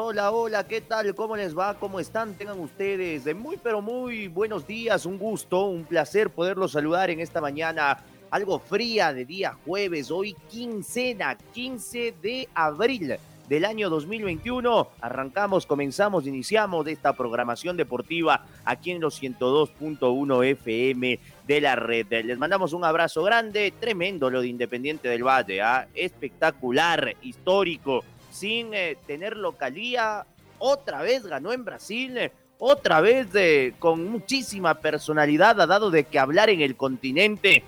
Hola, hola, ¿qué tal? ¿Cómo les va? ¿Cómo están? Tengan ustedes de muy, pero muy buenos días. Un gusto, un placer poderlos saludar en esta mañana algo fría de día jueves. Hoy quincena, 15 de abril del año 2021. Arrancamos, comenzamos, iniciamos esta programación deportiva aquí en los 102.1 FM de la red. Les mandamos un abrazo grande, tremendo lo de Independiente del Valle, ¿ah? espectacular, histórico sin tener localía. Otra vez ganó en Brasil, eh, otra vez eh, con muchísima personalidad, ha dado de que hablar en el continente.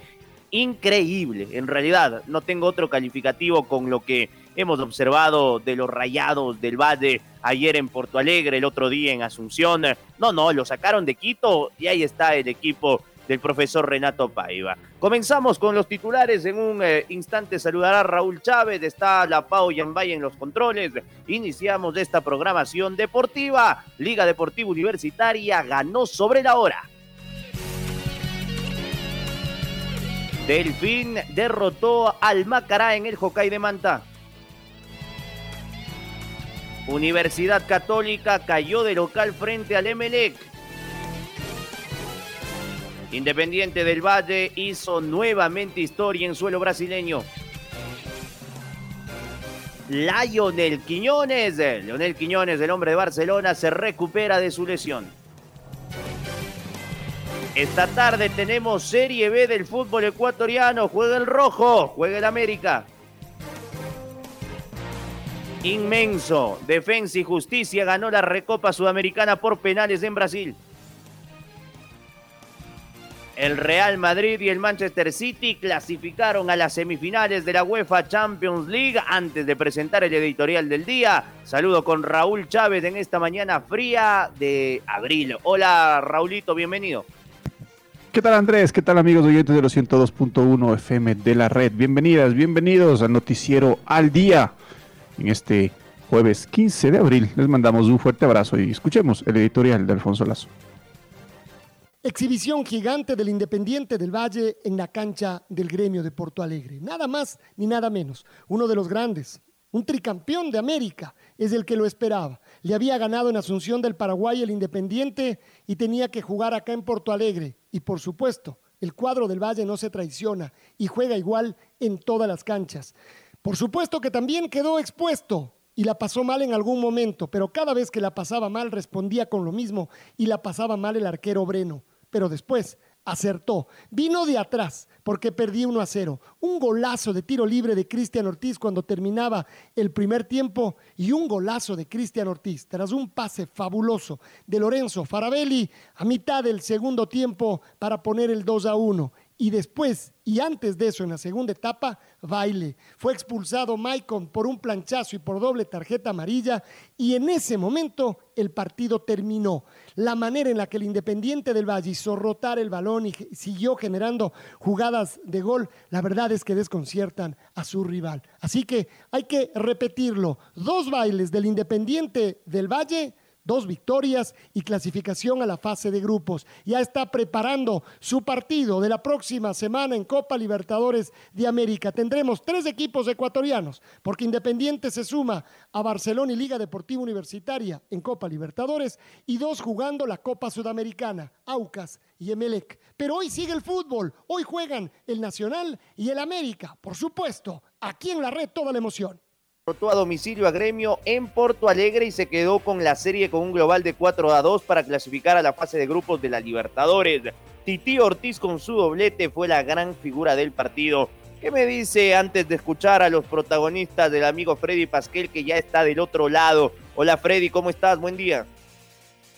Increíble, en realidad, no tengo otro calificativo con lo que hemos observado de los rayados del Valle ayer en Porto Alegre, el otro día en Asunción. No, no, lo sacaron de Quito y ahí está el equipo del profesor Renato Paiva. Comenzamos con los titulares. En un eh, instante saludará Raúl Chávez. Está la Pau Yambay en los controles. Iniciamos esta programación deportiva. Liga Deportiva Universitaria ganó sobre la hora. Delfín derrotó al Macará en el Hokkaido de Manta. Universidad Católica cayó de local frente al Emelec. Independiente del Valle hizo nuevamente historia en suelo brasileño. Lionel Quiñones, Leonel Quiñones, el hombre de Barcelona, se recupera de su lesión. Esta tarde tenemos Serie B del fútbol ecuatoriano. Juega el rojo, juega el América. Inmenso. Defensa y Justicia ganó la Recopa Sudamericana por penales en Brasil. El Real Madrid y el Manchester City clasificaron a las semifinales de la UEFA Champions League antes de presentar el editorial del día. Saludo con Raúl Chávez en esta mañana fría de abril. Hola Raulito, bienvenido. ¿Qué tal Andrés? ¿Qué tal amigos oyentes de los 102.1 FM de la red? Bienvenidas, bienvenidos al noticiero al día en este jueves 15 de abril. Les mandamos un fuerte abrazo y escuchemos el editorial de Alfonso Lazo. Exhibición gigante del Independiente del Valle en la cancha del gremio de Porto Alegre. Nada más ni nada menos. Uno de los grandes, un tricampeón de América, es el que lo esperaba. Le había ganado en Asunción del Paraguay el Independiente y tenía que jugar acá en Porto Alegre. Y por supuesto, el cuadro del Valle no se traiciona y juega igual en todas las canchas. Por supuesto que también quedó expuesto y la pasó mal en algún momento, pero cada vez que la pasaba mal respondía con lo mismo y la pasaba mal el arquero Breno pero después acertó. Vino de atrás porque perdí 1 a 0. Un golazo de tiro libre de Cristian Ortiz cuando terminaba el primer tiempo y un golazo de Cristian Ortiz tras un pase fabuloso de Lorenzo Farabelli a mitad del segundo tiempo para poner el 2 a 1 y después y antes de eso en la segunda etapa, baile. Fue expulsado Maicon por un planchazo y por doble tarjeta amarilla y en ese momento el partido terminó. La manera en la que el Independiente del Valle hizo rotar el balón y siguió generando jugadas de gol, la verdad es que desconciertan a su rival. Así que hay que repetirlo. Dos bailes del Independiente del Valle dos victorias y clasificación a la fase de grupos. Ya está preparando su partido de la próxima semana en Copa Libertadores de América. Tendremos tres equipos ecuatorianos, porque Independiente se suma a Barcelona y Liga Deportiva Universitaria en Copa Libertadores y dos jugando la Copa Sudamericana, Aucas y Emelec. Pero hoy sigue el fútbol, hoy juegan el Nacional y el América, por supuesto, aquí en la red toda la emoción a domicilio a Gremio en Porto Alegre y se quedó con la serie con un global de 4 a 2 para clasificar a la fase de grupos de la Libertadores. Titi Ortiz con su doblete fue la gran figura del partido. ¿Qué me dice antes de escuchar a los protagonistas del amigo Freddy Pasquel que ya está del otro lado? Hola Freddy, ¿cómo estás? Buen día.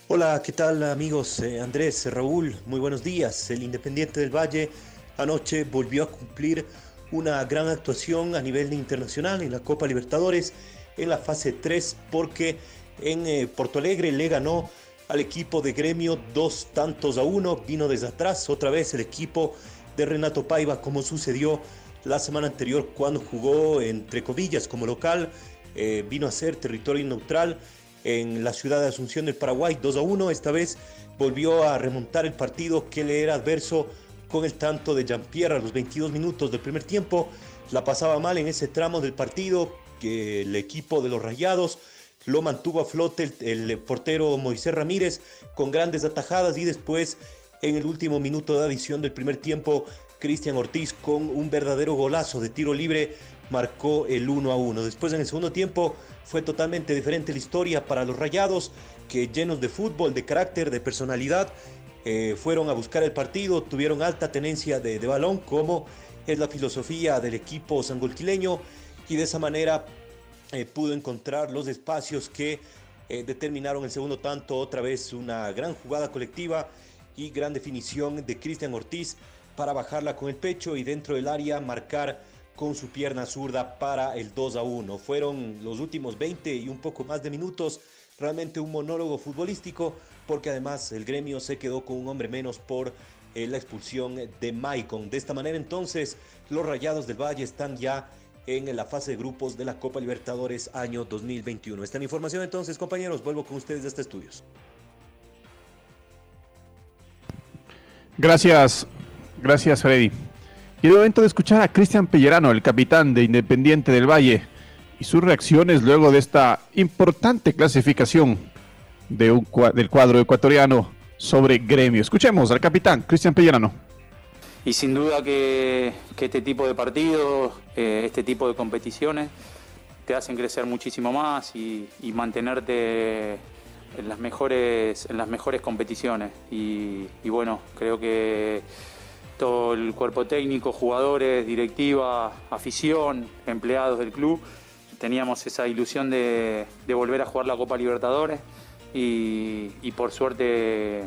Hola, ¿qué tal amigos? Eh, Andrés, Raúl, muy buenos días. El Independiente del Valle anoche volvió a cumplir una gran actuación a nivel internacional en la Copa Libertadores en la fase 3 porque en eh, Porto Alegre le ganó al equipo de gremio dos tantos a uno, vino desde atrás otra vez el equipo de Renato Paiva como sucedió la semana anterior cuando jugó entre comillas como local, eh, vino a ser territorio neutral en la ciudad de Asunción del Paraguay 2 a 1, esta vez volvió a remontar el partido que le era adverso con el tanto de Jean-Pierre a los 22 minutos del primer tiempo, la pasaba mal en ese tramo del partido, que el equipo de los Rayados lo mantuvo a flote el, portero Moisés Ramírez con grandes atajadas y después en el último minuto de adición del primer tiempo Cristian Ortiz con un verdadero golazo de tiro libre marcó el 1 a 1. Después en el segundo tiempo fue totalmente diferente la historia para los Rayados que llenos de fútbol, de carácter, de personalidad eh, fueron a buscar el partido, tuvieron alta tenencia de, balón como es la filosofía del equipo sangolquileño y de esa manera eh, pudo encontrar los espacios que eh, determinaron el segundo tanto, otra vez una gran jugada colectiva y gran definición de Cristian Ortiz para bajarla con el pecho y dentro del área marcar con su pierna zurda para el 2 a 1. Fueron los últimos 20 y un poco más de minutos, realmente un monólogo futbolístico, porque además el gremio se quedó con un hombre menos por eh, la expulsión de Maicon. De esta manera entonces los Rayados del Valle están ya en la fase de grupos de la Copa Libertadores año 2021. Esta información entonces, compañeros, vuelvo con ustedes de este estudios. Gracias, gracias Freddy. Y el momento de escuchar a Cristian Pellerano, el capitán de Independiente del Valle, y sus reacciones luego de esta importante clasificación de un, del cuadro ecuatoriano sobre gremio. Escuchemos al capitán Cristian Pellerano y sin duda que, este tipo de partidos, eh, este tipo de competiciones te hacen crecer muchísimo más y, mantenerte en las mejores, en las mejores competiciones. Y, bueno, creo que todo el cuerpo técnico, jugadores, directiva, afición, empleados del club, teníamos esa ilusión de, volver a jugar la Copa Libertadores y por suerte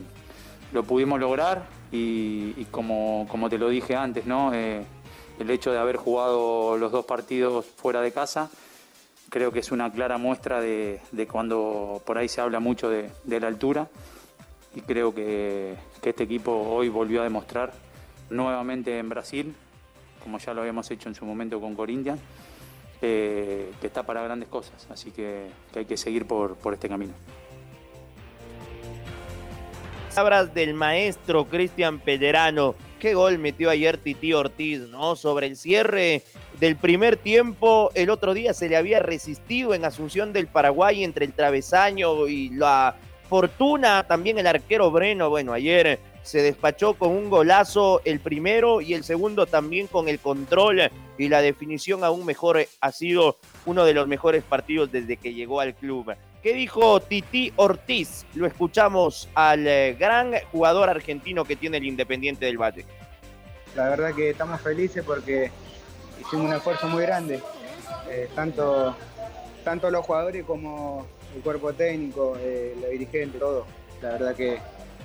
lo pudimos lograr y, como, como, te lo dije antes, ¿no? Eh, el hecho de haber jugado los dos partidos fuera de casa creo que es una clara muestra de, cuando por ahí se habla mucho de, la altura. Y creo que, este equipo hoy volvió a demostrar nuevamente en Brasil, como ya lo habíamos hecho en su momento con Corinthians, eh, que está para grandes cosas, así que, hay que seguir por este camino palabras del maestro Cristian Pellerano. Qué gol metió ayer Titi Ortiz, ¿no? Sobre el cierre del primer tiempo, el otro día se le había resistido en Asunción del Paraguay entre el travesaño y la fortuna, también el arquero Breno. Bueno, ayer se despachó con un golazo el primero y el segundo también con el control y la definición aún mejor. Ha sido uno de los mejores partidos desde que llegó al club. ¿Qué dijo Titi Ortiz? Lo escuchamos al eh, gran jugador argentino que tiene el Independiente del Valle. La verdad que estamos felices porque hicimos un esfuerzo muy grande, eh, tanto, tanto los jugadores como el cuerpo técnico, eh, la dirigente, todo. La verdad que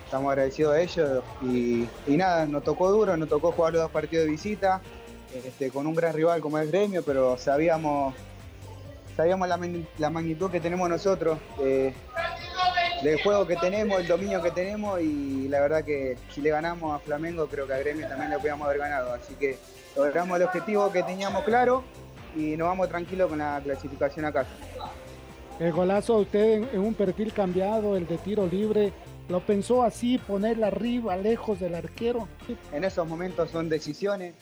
estamos agradecidos a ellos y, nada, nos tocó duro, nos tocó jugar los dos partidos de visita este, con un gran rival como el Gremio, pero sabíamos sabíamos la, magnitud que tenemos nosotros, eh, del juego que tenemos, el dominio que tenemos y la verdad que si le ganamos a Flamengo creo que a Gremio también le podíamos haber ganado. Así que logramos el objetivo que teníamos claro y nos vamos tranquilos con la clasificación a casa. El golazo a usted en, un perfil cambiado, el de tiro libre, ¿lo pensó así, ponerla arriba, lejos del arquero? En esos momentos son decisiones,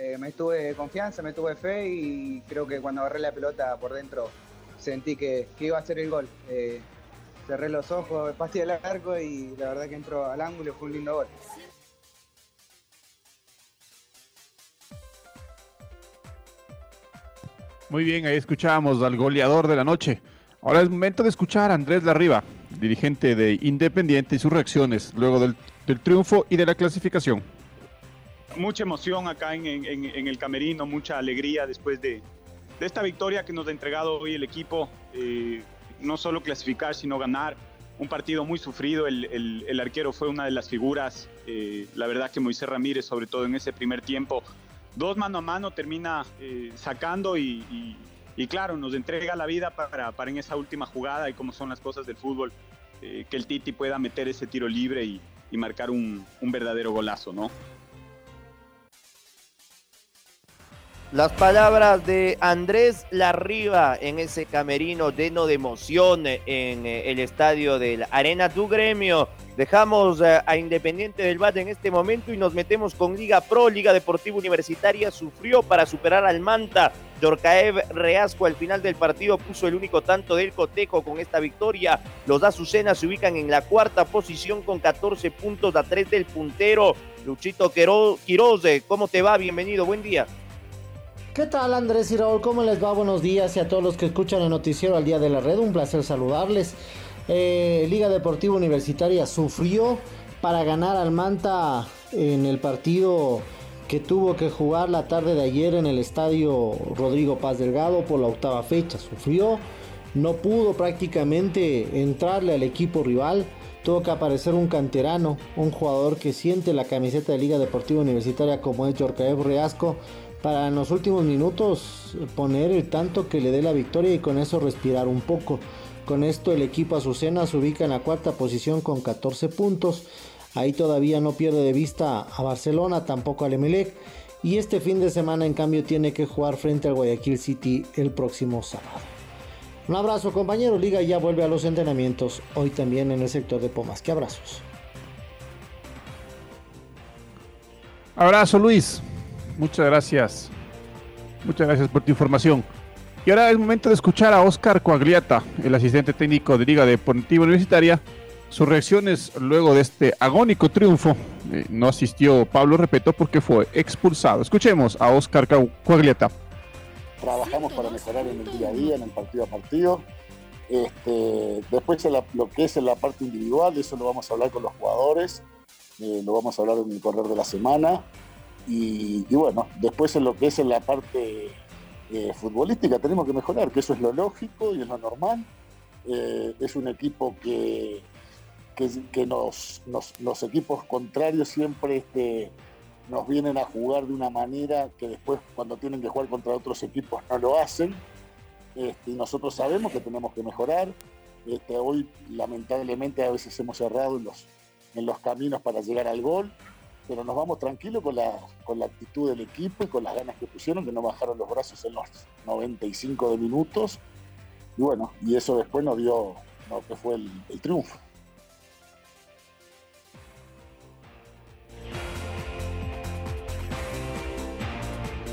eh, me tuve confianza, me tuve fe y creo que cuando agarré la pelota por dentro sentí que, iba a ser el gol. Eh, cerré los ojos, pasé el arco y la verdad que entró al ángulo, fue un lindo gol. Muy bien, ahí escuchábamos al goleador de la noche. Ahora es momento de escuchar a Andrés Larriba, dirigente de Independiente, y sus reacciones luego del triunfo y de la clasificación mucha emoción acá en, el camerino, mucha alegría después de, esta victoria que nos ha entregado hoy el equipo. Eh, no solo clasificar, sino ganar. Un partido muy sufrido, el, arquero fue una de las figuras. Eh, la verdad que Moisés Ramírez, sobre todo en ese primer tiempo, dos mano a mano termina eh, sacando y, claro, nos entrega la vida para, en esa última jugada y como son las cosas del fútbol, que el Titi pueda meter ese tiro libre y, marcar un, un verdadero golazo, ¿no? Las palabras de Andrés Larriba en ese camerino lleno de emoción en eh, el estadio del Arena Tu Gremio. Dejamos eh, a Independiente del Valle en este momento y nos metemos con Liga Pro. Liga Deportiva Universitaria sufrió para superar al Manta. Yorcaev Reasco al final del partido puso el único tanto del cotejo con esta victoria. Los Azucenas se ubican en la cuarta posición con 14 puntos a 3 del puntero. Luchito Quiroz, ¿cómo te va? Bienvenido, buen día. ¿Qué tal Andrés y Raúl? ¿Cómo les va? Buenos días y a todos los que escuchan el noticiero al día de la red. Un placer saludarles. Eh, Liga Deportiva Universitaria sufrió para ganar al Manta en el partido que tuvo que jugar la tarde de ayer en el estadio Rodrigo Paz Delgado por la octava fecha. Sufrió, no pudo prácticamente entrarle al equipo rival. Tuvo que aparecer un canterano, un jugador que siente la camiseta de Liga Deportiva Universitaria como es Jorcaev Reasco para en los últimos minutos poner el tanto que le dé la victoria y con eso respirar un poco. Con esto el equipo Azucena se ubica en la cuarta posición con 14 puntos. Ahí todavía no pierde de vista a Barcelona, tampoco al Emelec. Y este fin de semana en cambio tiene que jugar frente al Guayaquil City el próximo sábado. Un abrazo compañero, Liga ya vuelve a los entrenamientos, hoy también en el sector de Pomas. Que abrazos. Abrazo Luis. Muchas gracias. Muchas gracias por tu información. Y ahora es momento de escuchar a Oscar Coagliata, el asistente técnico de Liga Deportiva Universitaria. Sus reacciones luego de este agónico triunfo. Eh, no asistió Pablo Repeto porque fue expulsado. Escuchemos a Oscar Coagliata. Trabajamos para mejorar en el día a día, en el partido a partido. Este, después lo que es en la parte individual, eso lo vamos a hablar con los jugadores, eh, lo vamos a hablar en el correr de la semana. Y, bueno, después en lo que es en la parte eh, futbolística tenemos que mejorar, que eso es lo lógico y es lo normal. Eh, es un equipo que, que, nos, los equipos contrarios siempre este, nos vienen a jugar de una manera que después cuando tienen que jugar contra otros equipos no lo hacen. Este, y nosotros sabemos que tenemos que mejorar. Este, hoy lamentablemente a veces hemos cerrado los, en los caminos para llegar al gol pero nos vamos tranquilos con la, con la actitud del equipo y con las ganas que pusieron, que no bajaron los brazos en los 95 de minutos. Y bueno, y eso después nos dio lo que fue el, el triunfo.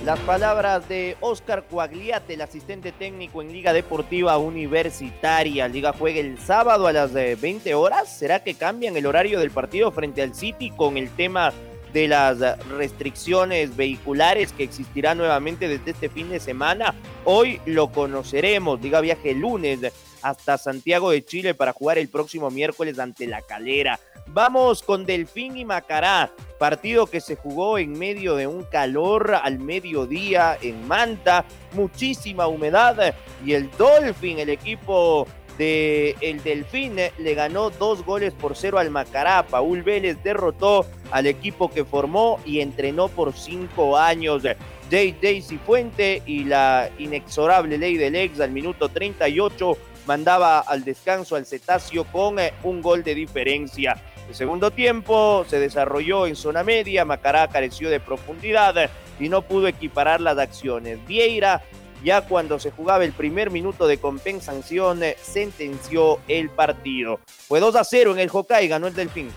Las palabras de Oscar Coagliate, el asistente técnico en Liga Deportiva Universitaria. Liga juega el sábado a las 20 eh, horas. ¿Será que cambian el horario del partido frente al City con el tema de las restricciones vehiculares que existirán nuevamente desde este fin de semana? Hoy lo conoceremos. Liga viaje el lunes hasta Santiago de Chile para jugar el próximo miércoles ante la Calera. Vamos con Delfín y Macará, partido que se jugó en medio de un calor al mediodía en Manta, muchísima humedad y el Dolphin, el equipo de el Delfín le ganó dos goles por cero al Macará. Paul Vélez derrotó al equipo que formó y entrenó por cinco años. Jay Daisy Fuente y la inexorable ley del ex al minuto 38 mandaba al descanso al cetáceo con eh, un gol de diferencia. El segundo tiempo se desarrolló en zona media, Macará careció de profundidad y no pudo equiparar las acciones. Vieira, ya cuando se jugaba el primer minuto de compensación, sentenció el partido. Fue 2 a 0 en el Hokkaido, ganó el Delfín.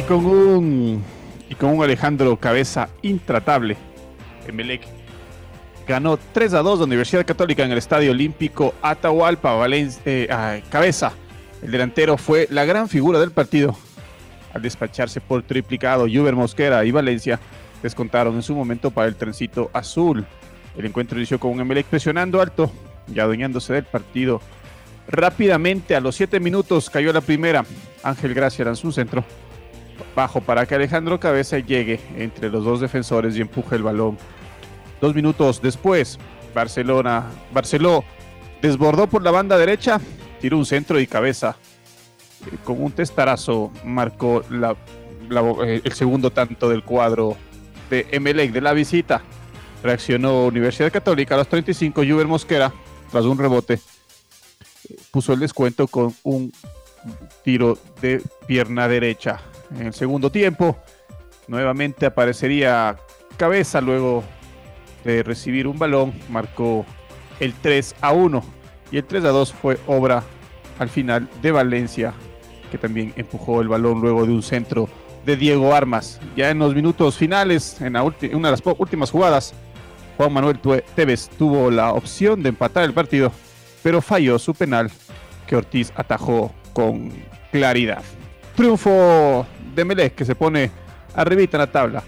Y con un y con un Alejandro Cabeza intratable, Emelec ganó 3 a 2 la Universidad Católica en el Estadio Olímpico Atahualpa, Valencia, eh, Cabeza. El delantero fue la gran figura del partido al despacharse por triplicado Juber Mosquera y Valencia descontaron en su momento para el trencito azul. El encuentro inició con un Emelec presionando alto y adueñándose del partido. Rápidamente, a los 7 minutos, cayó la primera. Ángel Gracia lanzó un centro bajo para que Alejandro Cabeza llegue entre los dos defensores y empuje el balón. Dos minutos después, Barcelona, Barceló desbordó por la banda derecha, tiró un centro y cabeza. Eh, con un testarazo marcó eh, el segundo tanto del cuadro de Emelec de la visita. Reaccionó Universidad Católica a los 35, Juber Mosquera, tras un rebote, puso el descuento con un tiro de pierna derecha. En el segundo tiempo, nuevamente aparecería cabeza luego de recibir un balón, marcó el 3 a 1 y el 3 a 2 fue obra al final de Valencia, que también empujó el balón luego de un centro de Diego Armas. Ya en los minutos finales, en, una de las últimas jugadas, Juan Manuel Tevez tuvo la opción de empatar el partido, pero falló su penal que Ortiz atajó con claridad. Triunfo de Melec que se pone arribita en la tabla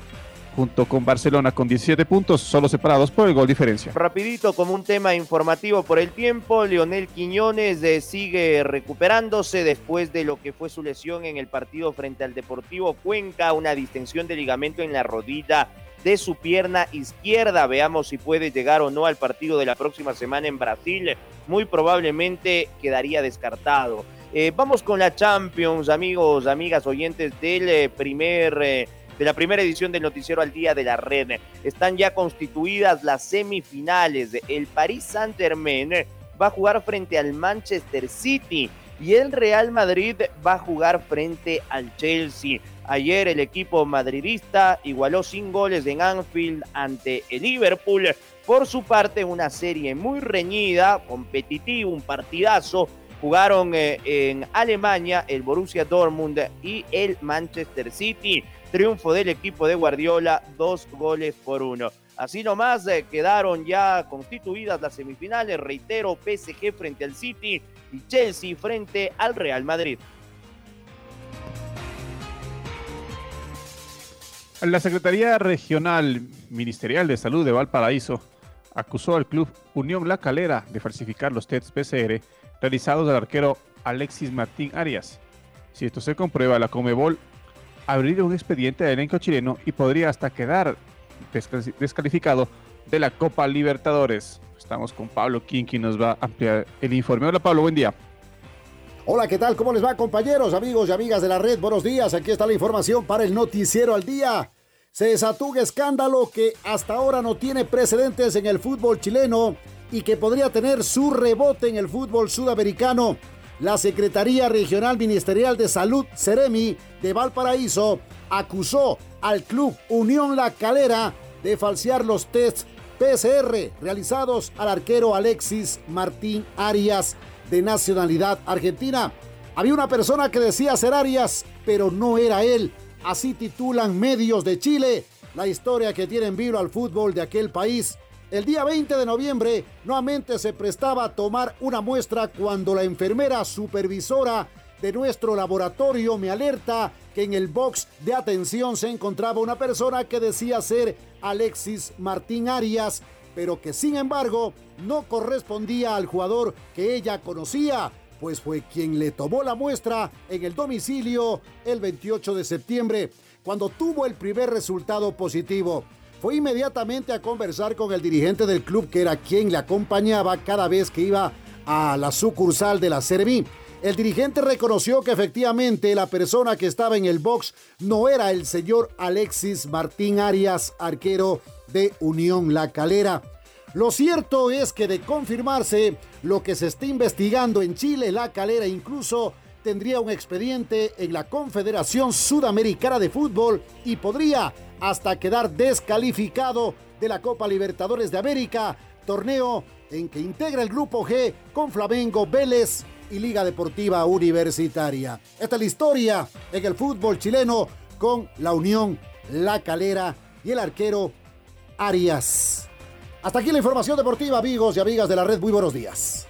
junto con Barcelona con 17 puntos, solo separados por el gol diferencia. Rapidito, como un tema informativo por el tiempo, Leonel Quiñones sigue recuperándose después de lo que fue su lesión en el partido frente al Deportivo Cuenca, una distensión de ligamento en la rodilla de su pierna izquierda. Veamos si puede llegar o no al partido de la próxima semana en Brasil. Muy probablemente quedaría descartado. Eh, vamos con la Champions, amigos, amigas, oyentes del eh, primer de la primera edición del Noticiero al Día de la Red. Están ya constituidas las semifinales. El Paris Saint-Germain va a jugar frente al Manchester City y el Real Madrid va a jugar frente al Chelsea. Ayer el equipo madridista igualó sin goles en Anfield ante el Liverpool. Por su parte, una serie muy reñida, competitiva, un partidazo. Jugaron eh, en Alemania el Borussia Dortmund y el Manchester City. Triunfo del equipo de Guardiola, dos goles por uno. Así nomás eh, quedaron ya constituidas las semifinales. Reitero, PSG frente al City y Chelsea frente al Real Madrid. La Secretaría Regional Ministerial de Salud de Valparaíso acusó al club Unión La Calera de falsificar los tests PCR realizados al arquero Alexis Martín Arias. Si esto se comprueba, la Comebol abrir un expediente de elenco chileno y podría hasta quedar descalificado de la Copa Libertadores. Estamos con Pablo King, quien nos va a ampliar el informe. Hola Pablo, buen día. Hola, ¿qué tal? ¿Cómo les va compañeros, amigos y amigas de la red? Buenos días, aquí está la información para el noticiero al día. Se desató un escándalo que hasta ahora no tiene precedentes en el fútbol chileno y que podría tener su rebote en el fútbol sudamericano la Secretaría Regional Ministerial de Salud, Ceremi, de Valparaíso, acusó al club Unión La Calera de falsear los tests PCR realizados al arquero Alexis Martín Arias, de nacionalidad argentina. Había una persona que decía ser Arias, pero no era él. Así titulan medios de Chile la historia que tiene en vivo al fútbol de aquel país. El día 20 de noviembre nuevamente se prestaba a tomar una muestra cuando la enfermera supervisora de nuestro laboratorio me alerta que en el box de atención se encontraba una persona que decía ser Alexis Martín Arias, pero que sin embargo no correspondía al jugador que ella conocía, pues fue quien le tomó la muestra en el domicilio el 28 de septiembre, cuando tuvo el primer resultado positivo fue inmediatamente a conversar con el dirigente del club, que era quien le acompañaba cada vez que iba a la sucursal de la Serví. El dirigente reconoció que efectivamente la persona que estaba en el box no era el señor Alexis Martín Arias, arquero de Unión La Calera. Lo cierto es que de confirmarse lo que se está investigando en Chile, La Calera incluso tendría un expediente en la Confederación Sudamericana de Fútbol y podría hasta quedar descalificado de la Copa Libertadores de América, torneo en que integra el Grupo G con Flamengo, Vélez y Liga Deportiva Universitaria. Esta es la historia en el fútbol chileno con la Unión La Calera y el arquero Arias. Hasta aquí la información deportiva, amigos y amigas de la red. Muy buenos días.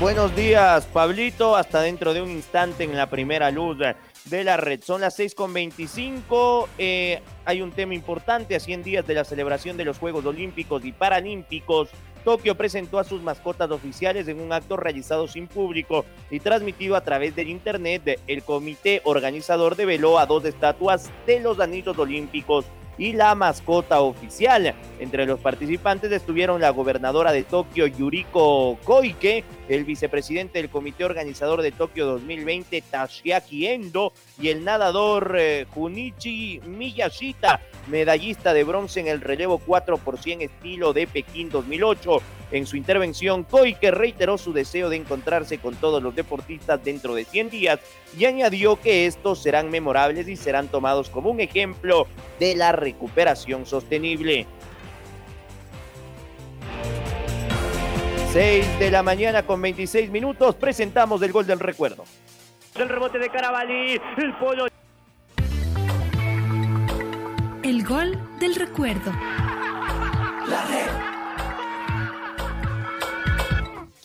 Buenos días, Pablito. Hasta dentro de un instante en la primera luz de la red. Son las 6.25. Eh, hay un tema importante a 100 días de la celebración de los Juegos Olímpicos y Paralímpicos. Tokio presentó a sus mascotas oficiales en un acto realizado sin público y transmitido a través del internet. El comité organizador develó a dos estatuas de los anillos olímpicos y la mascota oficial. Entre los participantes estuvieron la gobernadora de Tokio, Yuriko Koike, el vicepresidente del comité organizador de Tokio 2020, Tashiaki Endo, y el nadador eh, Junichi Miyashita, medallista de bronce en el relevo 4 por 100 estilo de Pekín 2008. En su intervención, Koike reiteró su deseo de encontrarse con todos los deportistas dentro de 100 días y añadió que estos serán memorables y serán tomados como un ejemplo de la recuperación sostenible. 6 de la mañana con 26 minutos presentamos el gol del recuerdo. El rebote de Carabalí, el pollo. El gol del recuerdo. La red.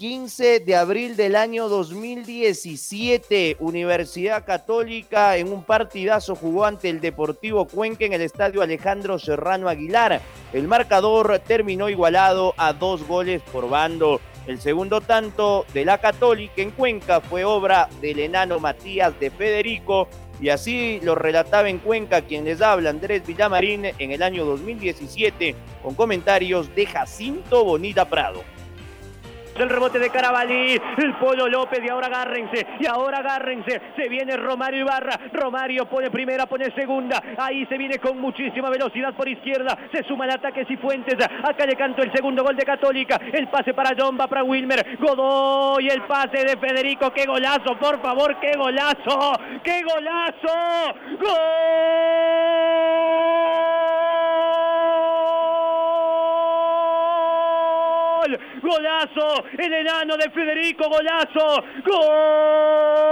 15 de abril del año 2017, Universidad Católica en un partidazo jugó ante el Deportivo Cuenca en el estadio Alejandro Serrano Aguilar. El marcador terminó igualado a dos goles por bando. El segundo tanto de la Católica en Cuenca fue obra del enano Matías de Federico y así lo relataba en Cuenca quien les habla Andrés Villamarín en el año 2017 con comentarios de Jacinto Bonita Prado el rebote de Carabalí, el Polo López y ahora agárrense, y ahora agárrense, se viene Romario Ibarra, Romario pone primera, pone segunda, ahí se viene con muchísima velocidad por izquierda, se suma el ataque Cifuentes, acá le canto el segundo gol de Católica, el pase para John, va para Wilmer, Godoy, el pase de Federico, qué golazo, por favor, qué golazo, qué golazo, gol golazo, el enano de Federico, golazo, gol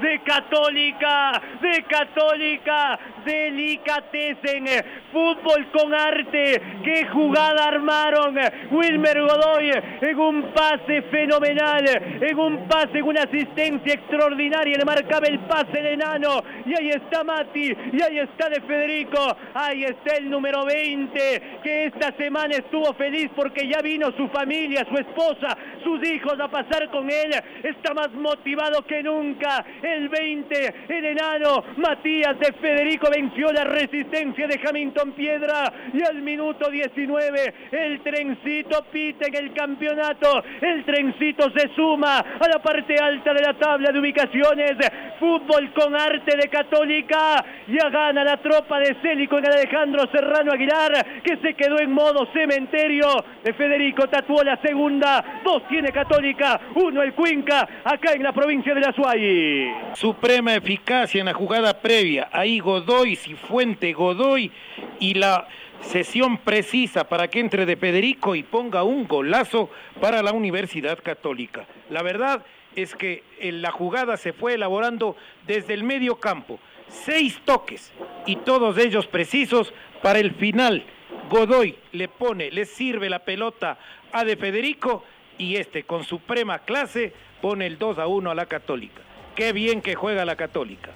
de Católica, de Católica, Delicatessen, fútbol con arte, qué jugada armaron Wilmer Godoy en un pase fenomenal, en un pase, en una asistencia extraordinaria, le marcaba el pase el enano, y ahí está Mati, y ahí está de Federico, ahí está el número 20, que esta semana estuvo feliz porque ya vino su familia, su esposa, sus hijos a pasar con él, está más motivado que nunca, el 20, el enano, Matías de Federico venció la resistencia de Hamilton Piedra y al minuto 19 el trencito pita en el campeonato. El trencito se suma a la parte alta de la tabla de ubicaciones. Fútbol con arte de Católica. Ya gana la tropa de Célico en Alejandro Serrano Aguilar que se quedó en modo cementerio. De Federico tatuó la segunda. Dos tiene Católica, uno el Cuenca acá en la provincia de la Suay. Suprema eficacia en la jugada previa. Ahí Godoy Cifuente, Godoy y la sesión precisa para que entre de Federico y ponga un golazo para la Universidad Católica. La verdad es que la jugada se fue elaborando desde el medio campo. Seis toques y todos ellos precisos para el final. Godoy le pone, le sirve la pelota a de Federico y este con suprema clase pone el 2 a 1 a la Católica. Qué bien que juega la Católica.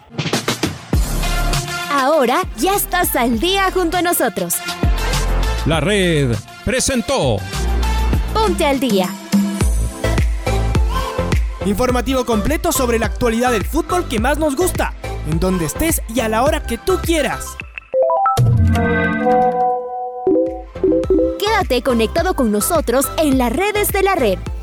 Ahora ya estás al día junto a nosotros. La red presentó Ponte al día. Informativo completo sobre la actualidad del fútbol que más nos gusta, en donde estés y a la hora que tú quieras. Quédate conectado con nosotros en las redes de la red.